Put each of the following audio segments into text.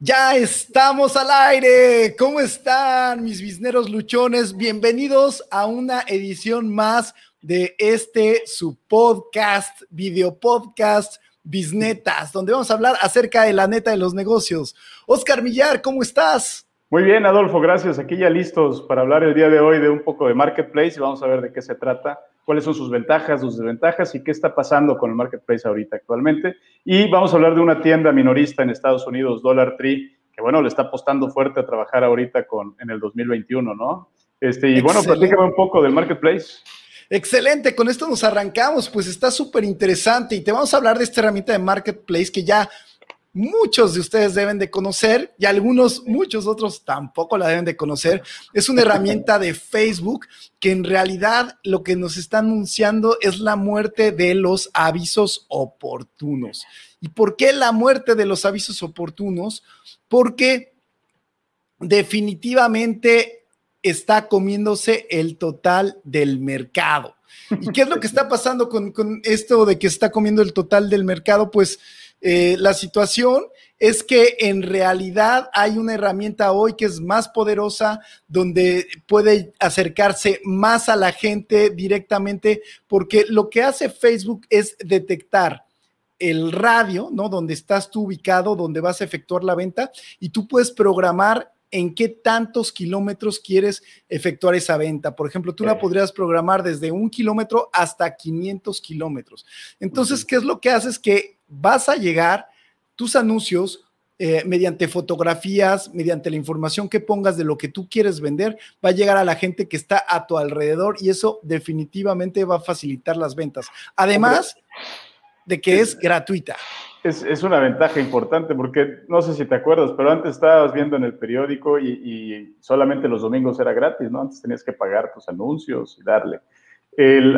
Ya estamos al aire. ¿Cómo están mis bisneros luchones? Bienvenidos a una edición más de este su podcast, video podcast, Bisnetas, donde vamos a hablar acerca de la neta de los negocios. Oscar Millar, ¿cómo estás? Muy bien, Adolfo, gracias. Aquí ya listos para hablar el día de hoy de un poco de marketplace y vamos a ver de qué se trata, cuáles son sus ventajas, sus desventajas y qué está pasando con el marketplace ahorita actualmente. Y vamos a hablar de una tienda minorista en Estados Unidos, Dollar Tree, que bueno, le está apostando fuerte a trabajar ahorita con, en el 2021, ¿no? Este, y bueno, platícame un poco del marketplace. Excelente, con esto nos arrancamos, pues está súper interesante y te vamos a hablar de esta herramienta de marketplace que ya muchos de ustedes deben de conocer y algunos, muchos otros tampoco la deben de conocer. Es una herramienta de Facebook que en realidad lo que nos está anunciando es la muerte de los avisos oportunos. ¿Y por qué la muerte de los avisos oportunos? Porque definitivamente está comiéndose el total del mercado. ¿Y qué es lo que está pasando con, con esto de que está comiendo el total del mercado? Pues eh, la situación es que en realidad hay una herramienta hoy que es más poderosa, donde puede acercarse más a la gente directamente, porque lo que hace Facebook es detectar el radio, ¿no? Donde estás tú ubicado, donde vas a efectuar la venta, y tú puedes programar en qué tantos kilómetros quieres efectuar esa venta. Por ejemplo, tú la podrías programar desde un kilómetro hasta 500 kilómetros. Entonces, ¿qué es lo que haces? Que vas a llegar tus anuncios eh, mediante fotografías, mediante la información que pongas de lo que tú quieres vender, va a llegar a la gente que está a tu alrededor y eso definitivamente va a facilitar las ventas. Además de que es, gratuita. Es, una ventaja importante porque no sé si te acuerdas, pero antes estabas viendo en el periódico y, y solamente los domingos era gratis, ¿no? Antes tenías que pagar tus anuncios y darle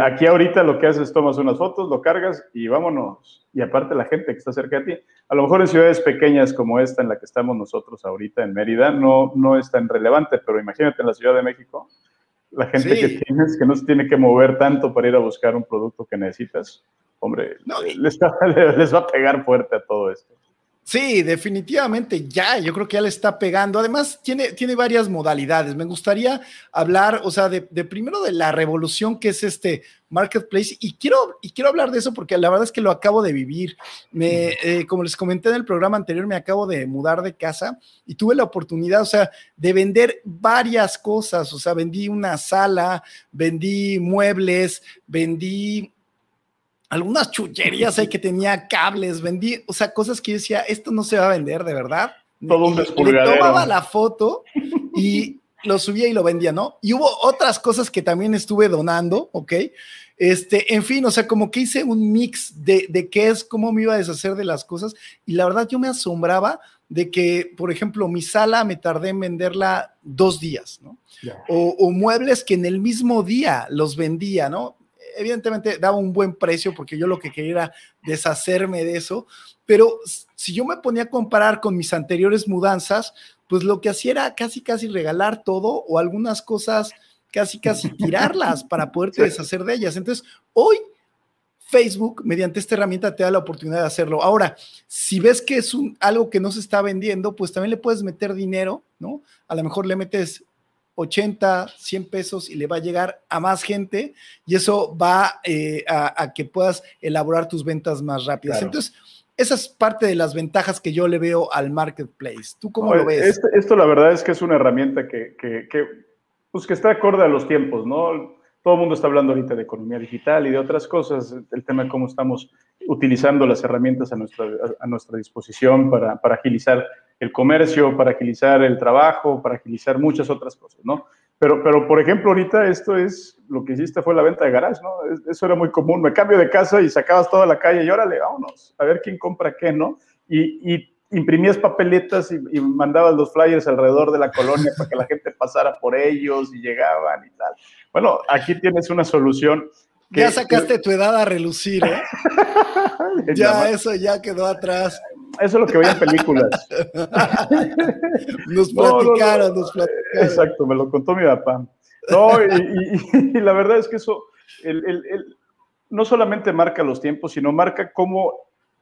aquí ahorita lo que haces es tomas unas fotos, lo cargas y vámonos. Y aparte la gente que está cerca de ti. A lo mejor en ciudades pequeñas como esta en la que estamos nosotros ahorita en Mérida no, no es tan relevante, pero imagínate en la Ciudad de México, la gente que tienes que no se tiene que mover tanto para ir a buscar un producto que necesitas. Hombre, les, les va a pegar fuerte a todo esto. Sí, definitivamente ya, yo creo que ya le está pegando. Además, tiene, tiene varias modalidades. Me gustaría hablar, o sea, de, primero de la revolución que es este marketplace y quiero, y quiero hablar de eso porque la verdad es que lo acabo de vivir. Me, eh, como les comenté en el programa anterior, me acabo de mudar de casa y tuve la oportunidad, o sea, de vender varias cosas. O sea, vendí una sala, vendí muebles, vendí algunas chucherías ahí que tenía cables, vendí, o sea, cosas que yo decía, esto no se va a vender, de verdad. Todo un despulgadero. tomaba la foto y lo subía y lo vendía, ¿no? Y hubo otras cosas que también estuve donando, ¿ok? Este, en fin, o sea, como que hice un mix de, de qué es, cómo me iba a deshacer de las cosas. Y la verdad, yo me asombraba de que, por ejemplo, mi sala me tardé en venderla dos días, ¿no? O, o, muebles que en el mismo día los vendía, ¿no? Evidentemente daba un buen precio porque yo lo que quería era deshacerme de eso, pero si yo me ponía a comparar con mis anteriores mudanzas, pues lo que hacía era casi, casi regalar todo o algunas cosas casi, casi tirarlas para poderte deshacer de ellas. Entonces, hoy Facebook, mediante esta herramienta, te da la oportunidad de hacerlo. Ahora, si ves que es un, algo que no se está vendiendo, pues también le puedes meter dinero, ¿no? A lo mejor le metes 80, 100 pesos y le va a llegar a más gente y eso va eh, a, que puedas elaborar tus ventas más rápidas. Entonces, esa es parte de las ventajas que yo le veo al marketplace. ¿Tú cómo lo ves? Este, esto la verdad es que es una herramienta que, que, que, pues que está acorde a los tiempos, ¿no? Todo el mundo está hablando ahorita de economía digital y de otras cosas, el tema de cómo estamos utilizando las herramientas a nuestra, a nuestra disposición para, para agilizar el comercio, para agilizar el trabajo, para agilizar muchas otras cosas, ¿no? Pero, pero, por ejemplo, ahorita esto es, lo que hiciste fue la venta de garage, ¿no? Eso era muy común. Me cambio de casa y sacabas toda la calle y órale, vámonos, a ver quién compra qué, ¿no? Y, y imprimías papeletas y, y, mandabas los flyers alrededor de la colonia para que la gente pasara por ellos y llegaban y tal. Bueno, aquí tienes una solución ya sacaste tu edad a relucir, ¿eh? ya eso ya quedó atrás. Eso es lo que veía en películas. nos platicaron, nos platicaron. Exacto, me lo contó mi papá. No, y, la verdad es que eso el, el, no solamente marca los tiempos, sino marca cómo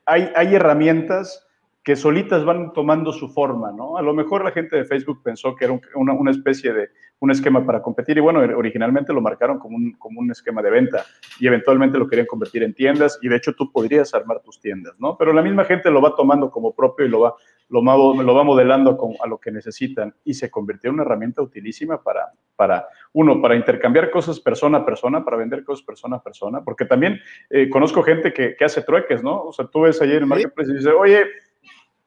hay, hay herramientas que solitas van tomando su forma, ¿no? A lo mejor la gente de Facebook pensó que era una, una, especie de un esquema para competir y bueno, originalmente lo marcaron como un, como un esquema de venta y eventualmente lo querían convertir en tiendas y de hecho tú podrías armar tus tiendas, ¿no? Pero la misma gente lo va tomando como propio y lo va, lo, lo va modelando a lo que necesitan y se convirtió en una herramienta utilísima para, para, uno, para intercambiar cosas persona a persona, para vender cosas persona a persona, porque también eh, conozco gente que, que, hace trueques, ¿no? O sea, tú ves ayer en el Marketplace y dices, oye,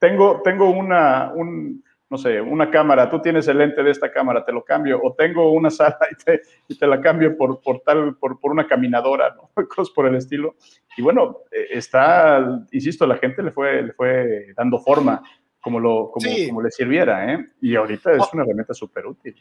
tengo, tengo una, un, no sé, una cámara, tú tienes el lente de esta cámara, te lo cambio, o tengo una sala y te, y te la cambio por, por tal, por, por, una caminadora, ¿no? Cosas por el estilo. Y bueno, eh, está, insisto, la gente le fue, le fue dando forma como, lo, como, como le sirviera, ¿eh? Y ahorita es una herramienta súper útil.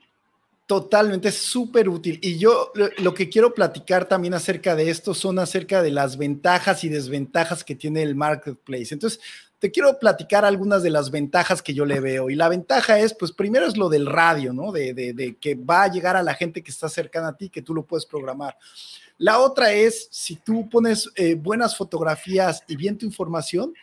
Totalmente, es súper útil. Y yo lo que quiero platicar también acerca de esto son acerca de las ventajas y desventajas que tiene el marketplace. Entonces, te quiero platicar algunas de las ventajas que yo le veo. Y la ventaja es, pues primero es lo del radio, ¿no? De, de, que va a llegar a la gente que está cercana a ti, que tú lo puedes programar. La otra es, si tú pones eh, buenas fotografías y bien tu información,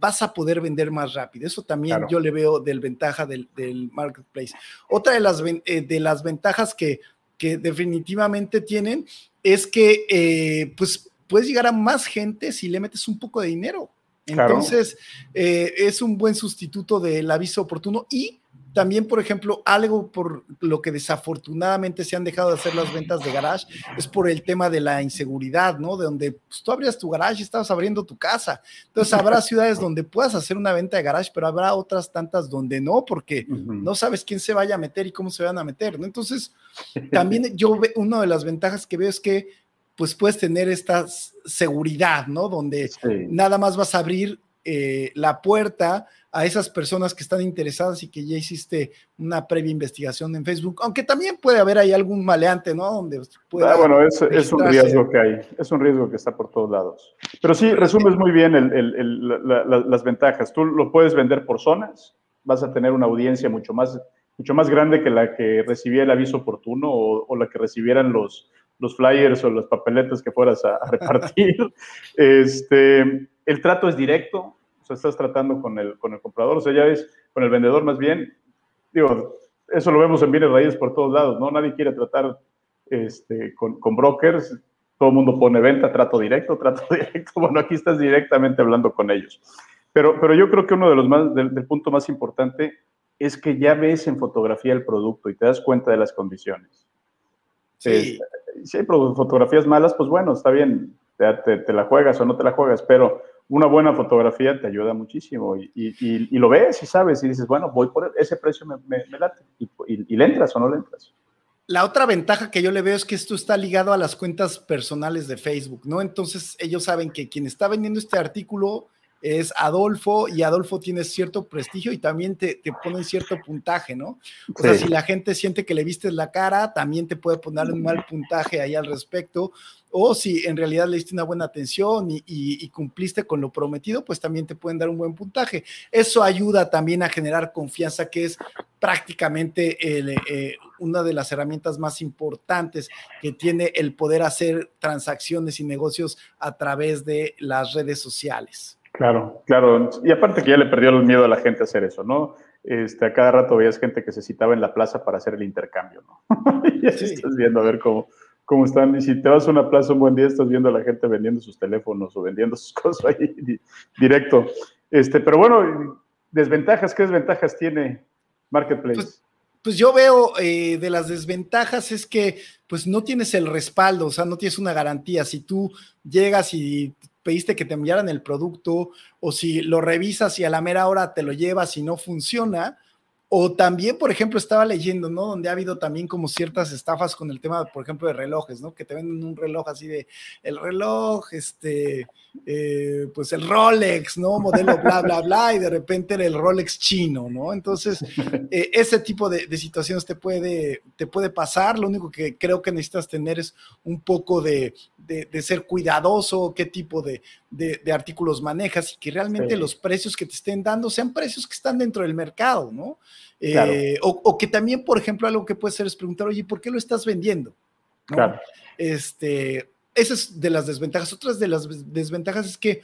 vas a poder vender más rápido. Eso también yo le veo del ventaja del, marketplace. Otra de las, eh, de las ventajas que, que definitivamente tienen es que eh, pues puedes llegar a más gente si le metes un poco de dinero. Entonces, eh, es un buen sustituto del aviso oportuno y también, por ejemplo, algo por lo que desafortunadamente se han dejado de hacer las ventas de garage es por el tema de la inseguridad, ¿no? De donde pues, tú abrías tu garage y estabas abriendo tu casa. Entonces, habrá ciudades donde puedas hacer una venta de garage, pero habrá otras tantas donde no, porque no sabes quién se vaya a meter y cómo se van a meter, ¿no? Entonces, también yo veo, una de las ventajas que veo es que pues puedes tener esta seguridad, ¿no? Donde nada más vas a abrir eh, la puerta a esas personas que están interesadas y que ya hiciste una previa investigación en Facebook, aunque también puede haber ahí algún maleante, ¿no? Donde ah, bueno, es, es, un riesgo que hay, es un riesgo que está por todos lados. Pero sí, resumes muy bien el, el, las ventajas. Tú lo puedes vender por zonas, vas a tener una audiencia mucho más, mucho más grande que la que recibía el aviso oportuno o, o la que recibieran los, los flyers o las papeletas que fueras a, repartir. este, el trato es directo, o sea, estás tratando con el, con el comprador, o sea, ya es con el vendedor más bien. Digo, eso lo vemos en bienes raíces por todos lados, ¿no? Nadie quiere tratar este, con, con brokers, todo el mundo pone venta, trato directo, trato directo. Bueno, aquí estás directamente hablando con ellos. Pero, pero yo creo que uno de los más, del, del punto más importante es que ya ves en fotografía el producto y te das cuenta de las condiciones. Sí. si hay fotografías malas, pues bueno, está bien, te, la juegas o no te la juegas, pero una buena fotografía te ayuda muchísimo y, y, lo ves y sabes y dices, bueno, voy por ese precio, me, me, late y, le entras o no le entras. La otra ventaja que yo le veo es que esto está ligado a las cuentas personales de Facebook, ¿no? Entonces ellos saben que quien está vendiendo este artículo es Adolfo y Adolfo tiene cierto prestigio y también te, te ponen cierto puntaje, ¿no? O sea, si la gente siente que le vistes la cara, también te puede poner un mal puntaje ahí al respecto. O si en realidad le diste una buena atención y, cumpliste con lo prometido, pues también te pueden dar un buen puntaje. Eso ayuda también a generar confianza, que es prácticamente eh, una de las herramientas más importantes que tiene el poder hacer transacciones y negocios a través de las redes sociales. Claro, claro. Y aparte que ya le perdió el miedo a la gente a hacer eso, ¿no? Este, a cada rato veías gente que se citaba en la plaza para hacer el intercambio, ¿no? y estás viendo a ver cómo, cómo están. Y si te vas a una plaza un buen día, estás viendo a la gente vendiendo sus teléfonos o vendiendo sus cosas ahí directo. Este, pero bueno, desventajas, ¿qué desventajas tiene Marketplace? Pues, pues yo veo eh, de las desventajas es que pues no tienes el respaldo, o sea, no tienes una garantía. Si tú llegas y pediste que te enviaran el producto o si lo revisas y a la mera hora te lo llevas y no funciona. O también, por ejemplo, estaba leyendo, ¿no? Donde ha habido también como ciertas estafas con el tema, por ejemplo, de relojes, ¿no? Que te venden un reloj así de, el reloj, este, eh, pues el Rolex, ¿no? Modelo bla, bla, bla, y de repente era el Rolex chino, ¿no? Entonces, eh, ese tipo de, situaciones te puede, te puede pasar. Lo único que creo que necesitas tener es un poco de, ser cuidadoso, qué tipo de, artículos manejas y que realmente los precios que te estén dando sean precios que están dentro del mercado, ¿no? Eh, o, o, que también, por ejemplo, algo que puede ser es preguntar, oye, ¿por qué lo estás vendiendo? Claro. Este, esa es de las desventajas. Otras de las desventajas es que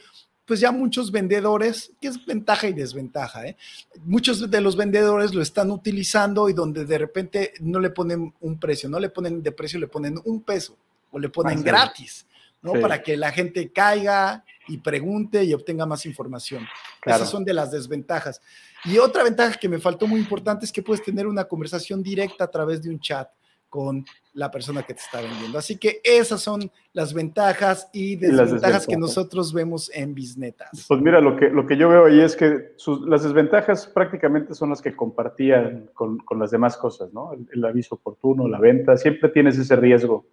pues ya muchos vendedores, que es ventaja y desventaja, ¿eh? muchos de los vendedores lo están utilizando y donde de repente no le ponen un precio, no le ponen de precio, le ponen un peso o le ponen gratis, ¿no? Para que la gente caiga y pregunte y obtenga más información. Esas son de las desventajas. Y otra ventaja que me faltó muy importante es que puedes tener una conversación directa a través de un chat con la persona que te está vendiendo. Así que esas son las ventajas y desventajas, que nosotros vemos en Bisnetas. Pues mira, lo que, lo que yo veo ahí es que las desventajas prácticamente son las que compartían con, con las demás cosas, ¿no? El, aviso oportuno, la venta, siempre tienes ese riesgo.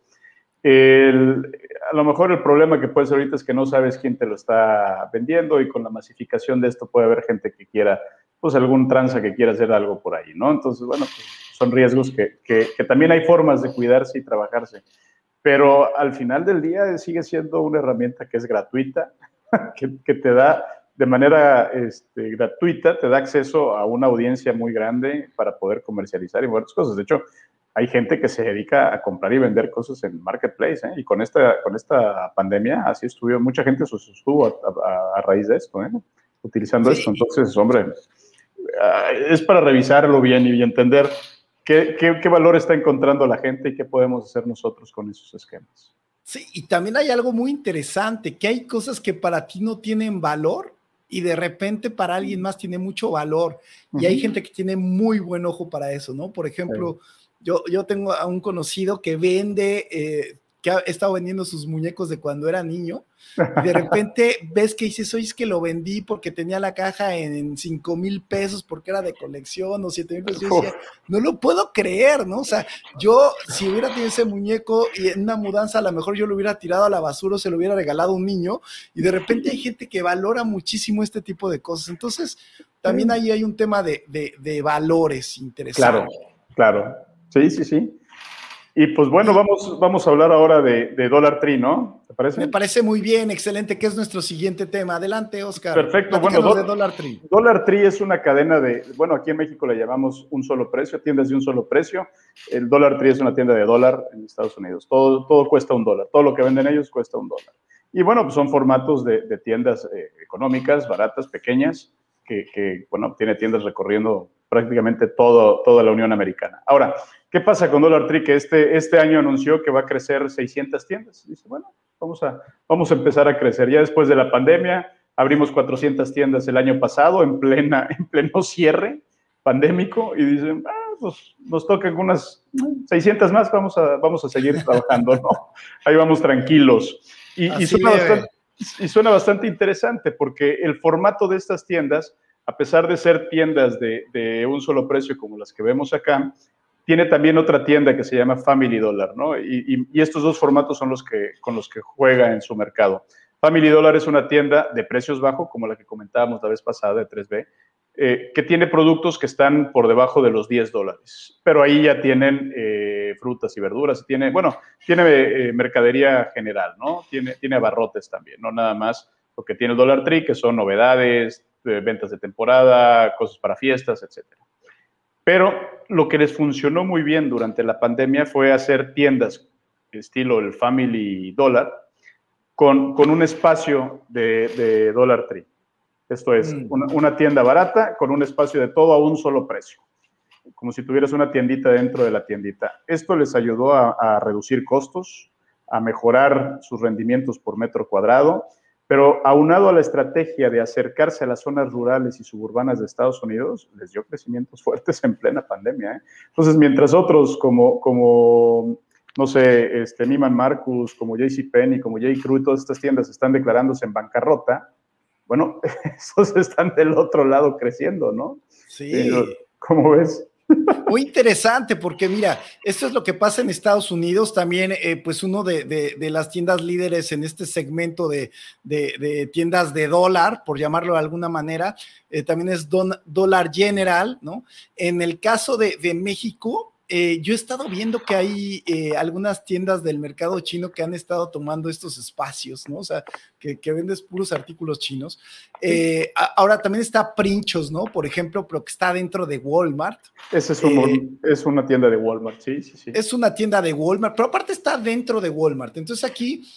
A lo mejor el problema que puede ser ahorita es que no sabes quién te lo está vendiendo y con la masificación de esto puede haber gente que quiera, pues algún tranza que quiera hacer algo por ahí, ¿no? Entonces, bueno, pues son riesgos que, que, también hay formas de cuidarse y trabajarse. Pero al final del día sigue siendo una herramienta que es gratuita, que, que te da de manera este, gratuita, te da acceso a una audiencia muy grande para poder comercializar y muchas cosas. De hecho, hay gente que se dedica a comprar y vender cosas en marketplace, ¿eh? y con esta, con esta pandemia así estuvo, mucha gente se sostuvo a, raíz de esto, ¿eh? utilizando esto. Entonces, hombre, ah, es para revisarlo bien y entender ¿Qué, valor está encontrando la gente y qué podemos hacer nosotros con esos esquemas? Sí, y también hay algo muy interesante, que hay cosas que para ti no tienen valor y de repente para alguien más tiene mucho valor. Y hay gente que tiene muy buen ojo para eso, ¿no? Por ejemplo, yo, yo tengo a un conocido que vende eh, que ha estado vendiendo sus muñecos de cuando era niño. Y de repente ves que dices, oye, es que lo vendí porque tenía la caja en 5 mil pesos porque era de colección o 7 mil pesos. Yo decía, no lo puedo creer, ¿no? O sea, yo si hubiera tenido ese muñeco y en una mudanza a lo mejor yo lo hubiera tirado a la basura o se lo hubiera regalado a un niño. Y de repente hay gente que valora muchísimo este tipo de cosas. Entonces, también ahí hay un tema de, de, de valores interesantes. Claro, claro. Sí, sí, sí. Y pues bueno, vamos, vamos a hablar ahora de, de Dollar Tree, ¿no? ¿Te parece? Me parece muy bien, excelente, que es nuestro siguiente tema. Adelante, Oscar. Perfecto, bueno, de Dollar Tree. Dollar Tree es una cadena de, bueno, aquí en México le llamamos un solo precio, tiendas de un solo precio. El Dollar Tree es una tienda de dólar en Estados Unidos. Todo, todo cuesta un dólar, todo lo que venden ellos cuesta un dólar. Y bueno, pues son formatos de, de tiendas eh, económicas, baratas, pequeñas, que, que, bueno, tiene tiendas recorriendo prácticamente todo, toda la Unión Americana. Ahora, ¿Qué pasa con Dollar Tree? Que este, este año anunció que va a crecer 600 tiendas. Dice, bueno, vamos a, vamos a empezar a crecer. Ya después de la pandemia, abrimos 400 tiendas el año pasado en, plena, en pleno cierre pandémico y dicen, ah, pues nos tocan unas 600 más, vamos a, vamos a seguir trabajando, ¿no? Ahí vamos tranquilos. Y, y, suena bastante, y, suena bastante, interesante porque el formato de estas tiendas, a pesar de ser tiendas de, de un solo precio como las que vemos acá, tiene también otra tienda que se llama Family Dollar, ¿no? Y, estos dos formatos son los que, con los que juega en su mercado. Family Dollar es una tienda de precios bajos, como la que comentábamos la vez pasada de 3B, eh, que tiene productos que están por debajo de los 10 dólares. Pero ahí ya tienen eh, frutas y verduras, tiene, bueno, tiene eh, mercadería general, ¿no? Tiene, tiene abarrotes también, no nada más lo que tiene el Dollar Tree, que son novedades, ventas de temporada, cosas para fiestas, etcétera. Pero lo que les funcionó muy bien durante la pandemia fue hacer tiendas estilo el Family Dollar con, con un espacio de, de, Dollar Tree. Esto es, mm. una, tienda barata con un espacio de todo a un solo precio, como si tuvieras una tiendita dentro de la tiendita. Esto les ayudó a, a reducir costos, a mejorar sus rendimientos por metro cuadrado pero aunado a la estrategia de acercarse a las zonas rurales y suburbanas de Estados Unidos, les dio crecimientos fuertes en plena pandemia. ¿eh? Entonces, mientras otros como, como no sé, este, Neiman Marcus, como JCPenney, como J. Crew, todas estas tiendas están declarándose en bancarrota, bueno, esos están del otro lado creciendo, ¿no? Sí. ¿Cómo ves? Muy interesante, porque mira, esto es lo que pasa en Estados Unidos. También, eh, pues, uno de, las tiendas líderes en este segmento de, tiendas de dólar, por llamarlo de alguna manera, eh, también es Don, Dólar General, ¿no? En el caso de, México, eh, yo he estado viendo que hay eh, algunas tiendas del mercado chino que han estado tomando estos espacios, ¿no? O sea, que, que vendes puros artículos chinos. Eh, ahora también está Princhos, ¿no? Por ejemplo, pero que está dentro de Walmart. Ese es, un, es una tienda de Walmart, sí, sí, sí. Es una tienda de Walmart, pero aparte está dentro de Walmart. Entonces aquí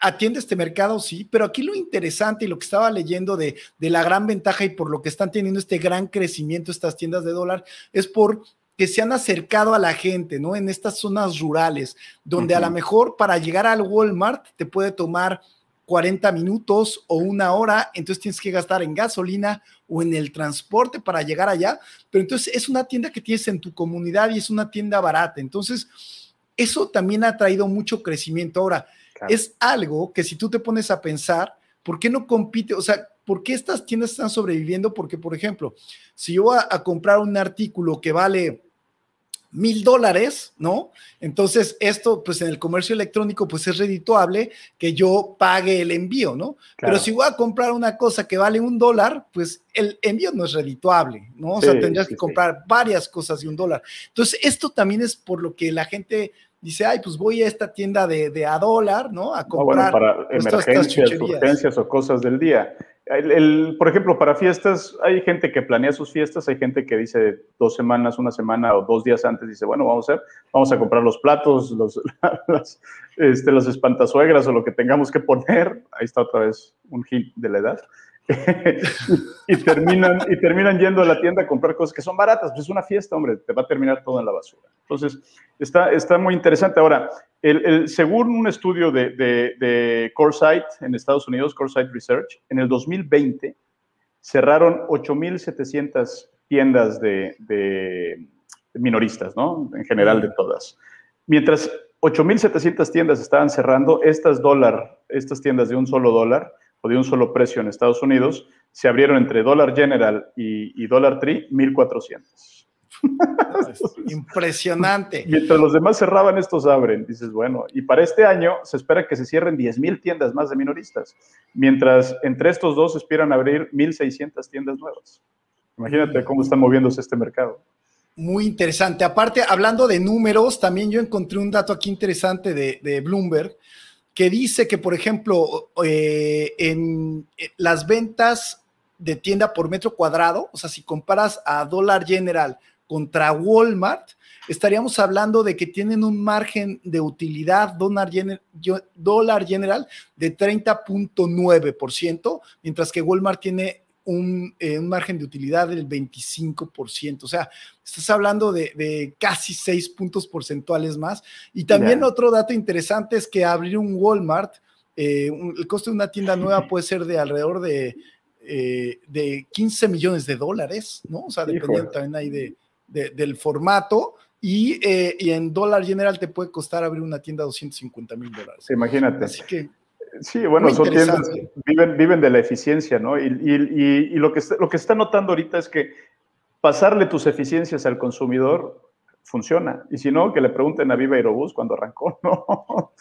atiende este mercado, sí, pero aquí lo interesante y lo que estaba leyendo de, de, la gran ventaja y por lo que están teniendo este gran crecimiento estas tiendas de dólar es por que se han acercado a la gente, ¿no? En estas zonas rurales, donde a lo mejor para llegar al Walmart te puede tomar 40 minutos o una hora, entonces tienes que gastar en gasolina o en el transporte para llegar allá, pero entonces es una tienda que tienes en tu comunidad y es una tienda barata, entonces eso también ha traído mucho crecimiento. Ahora, es algo que si tú te pones a pensar, ¿por qué no compite? O sea, ¿por qué estas tiendas están sobreviviendo? Porque, por ejemplo, si yo voy a, comprar un artículo que vale mil dólares, ¿no? Entonces, esto, pues en el comercio electrónico, pues es redituable que yo pague el envío, ¿no? Pero si voy a comprar una cosa que vale un dólar, pues el envío no es redituable, ¿no? O sea, tendrías que comprar varias cosas de un dólar. Entonces, esto también es por lo que la gente dice, ay, pues voy a esta tienda de, a dólar, ¿no? A comprar. para emergencias, urgencias o cosas del día. El, por ejemplo, para fiestas, hay gente que planea sus fiestas, hay gente que dice dos semanas, una semana o dos días antes, dice, bueno, vamos a vamos a comprar los platos, los, las, este, las espantasuegras o lo que tengamos que poner. Ahí está otra vez un hit de la edad. y, terminan, y terminan yendo a la tienda a comprar cosas que son baratas. Pues es una fiesta, hombre, te va a terminar todo en la basura. Entonces, está, está muy interesante. Ahora, el, según un estudio de, de, de CoreSight en Estados Unidos, CoreSight Research, en el 2020 cerraron 8.700 tiendas de, de, minoristas, ¿no? En general de todas. Mientras 8.700 tiendas estaban cerrando, estas dólar, estas tiendas de un solo dólar, o de un solo precio en Estados Unidos, se abrieron entre Dollar General y, y Dollar Tree 1400. Impresionante. Mientras los demás cerraban, estos abren. Dices, bueno, y para este año se espera que se cierren 10 mil tiendas más de minoristas, mientras entre estos dos esperan abrir 1.600 tiendas nuevas. Imagínate cómo está moviéndose este mercado. Muy interesante. Aparte, hablando de números, también yo encontré un dato aquí interesante de, de Bloomberg que dice que, por ejemplo, eh, en eh, las ventas de tienda por metro cuadrado, o sea, si comparas a Dollar General contra Walmart, estaríamos hablando de que tienen un margen de utilidad Dollar General, Dollar General de 30.9%, mientras que Walmart tiene eh, un, margen de utilidad del 25%. O sea, estás hablando de, casi seis puntos porcentuales más. Y también otro dato interesante es que abrir un Walmart, eh, el costo de una tienda nueva puede ser de alrededor de, eh, de 15 millones de dólares, ¿no? O sea, dependiendo también ahí de, del formato. Y, y, en dólar general te puede costar abrir una tienda 250 mil dólares. Imagínate. Así que Sí, bueno, son tiendas, viven, viven de la eficiencia, ¿no? Y, lo, que, lo que está notando ahorita es que pasarle tus eficiencias al consumidor funciona. Y si no, que le pregunten a Viva Aerobús cuando arrancó, ¿no?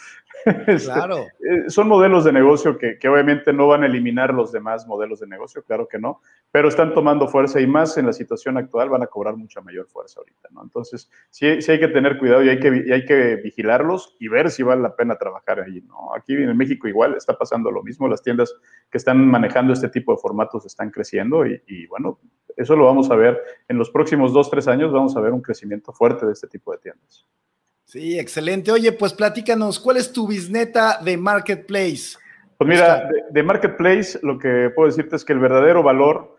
Este, claro. Eh, son modelos de negocio que, obviamente no van a eliminar los demás modelos de negocio, claro que no, pero están tomando fuerza y más en la situación actual van a cobrar mucha mayor fuerza ahorita, ¿no? Entonces, sí, sí hay que tener cuidado y hay que, hay que vigilarlos y ver si vale la pena trabajar ahí, ¿no? Aquí en México igual está pasando lo mismo, las tiendas que están manejando este tipo de formatos están creciendo y, y bueno, eso lo vamos a ver en los próximos dos, tres años, vamos a ver un crecimiento fuerte de este tipo de tiendas. Sí, excelente. Oye, pues platícanos, ¿cuál es tu bisneta de Marketplace? Pues mira, de, Marketplace lo que puedo decirte es que el verdadero valor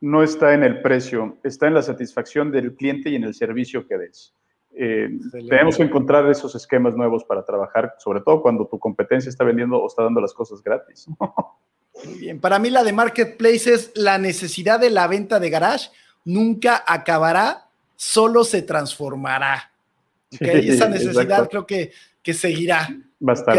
no está en el precio, está en la satisfacción del cliente y en el servicio que des. Eh, tenemos que encontrar esos esquemas nuevos para trabajar, sobre todo cuando tu competencia está vendiendo o está dando las cosas gratis. Muy bien, para mí la de Marketplace es la necesidad de la venta de garage nunca acabará, solo se transformará. Esa necesidad creo que, que seguirá. Va a estar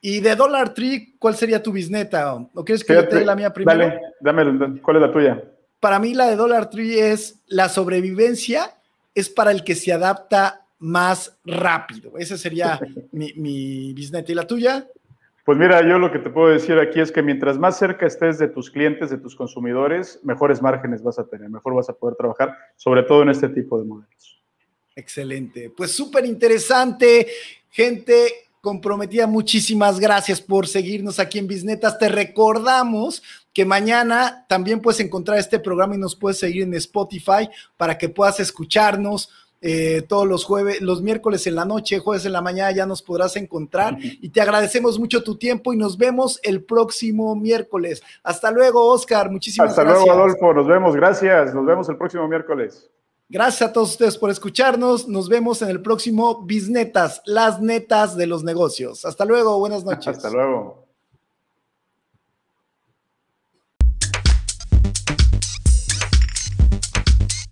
Y de Dollar Tree, ¿cuál sería tu bisneta? ¿O quieres que yo te dé la mía primero? Dale, dame, ¿cuál es la tuya? Para mí la de Dollar Tree es la sobrevivencia es para el que se adapta más rápido. Esa sería mi, mi bisneta. ¿Y la tuya? Pues mira, yo lo que te puedo decir aquí es que mientras más cerca estés de tus clientes, de tus consumidores, mejores márgenes vas a tener, mejor vas a poder trabajar, sobre todo en este tipo de modelos. Excelente. Pues súper interesante, gente comprometida. Muchísimas gracias por seguirnos aquí en Bisnetas. Te recordamos que mañana también puedes encontrar este programa y nos puedes seguir en Spotify para que puedas escucharnos eh, todos los jueves, los miércoles en la noche, jueves en la mañana ya nos podrás encontrar y te agradecemos mucho tu tiempo y nos vemos el próximo miércoles. Hasta luego, Oscar, muchísimas gracias. Hasta luego, Adolfo, nos vemos, gracias, nos vemos el próximo miércoles. Gracias a todos ustedes por escucharnos, nos vemos en el próximo Bisnetas, las netas de los negocios. Hasta luego, buenas noches. Hasta luego.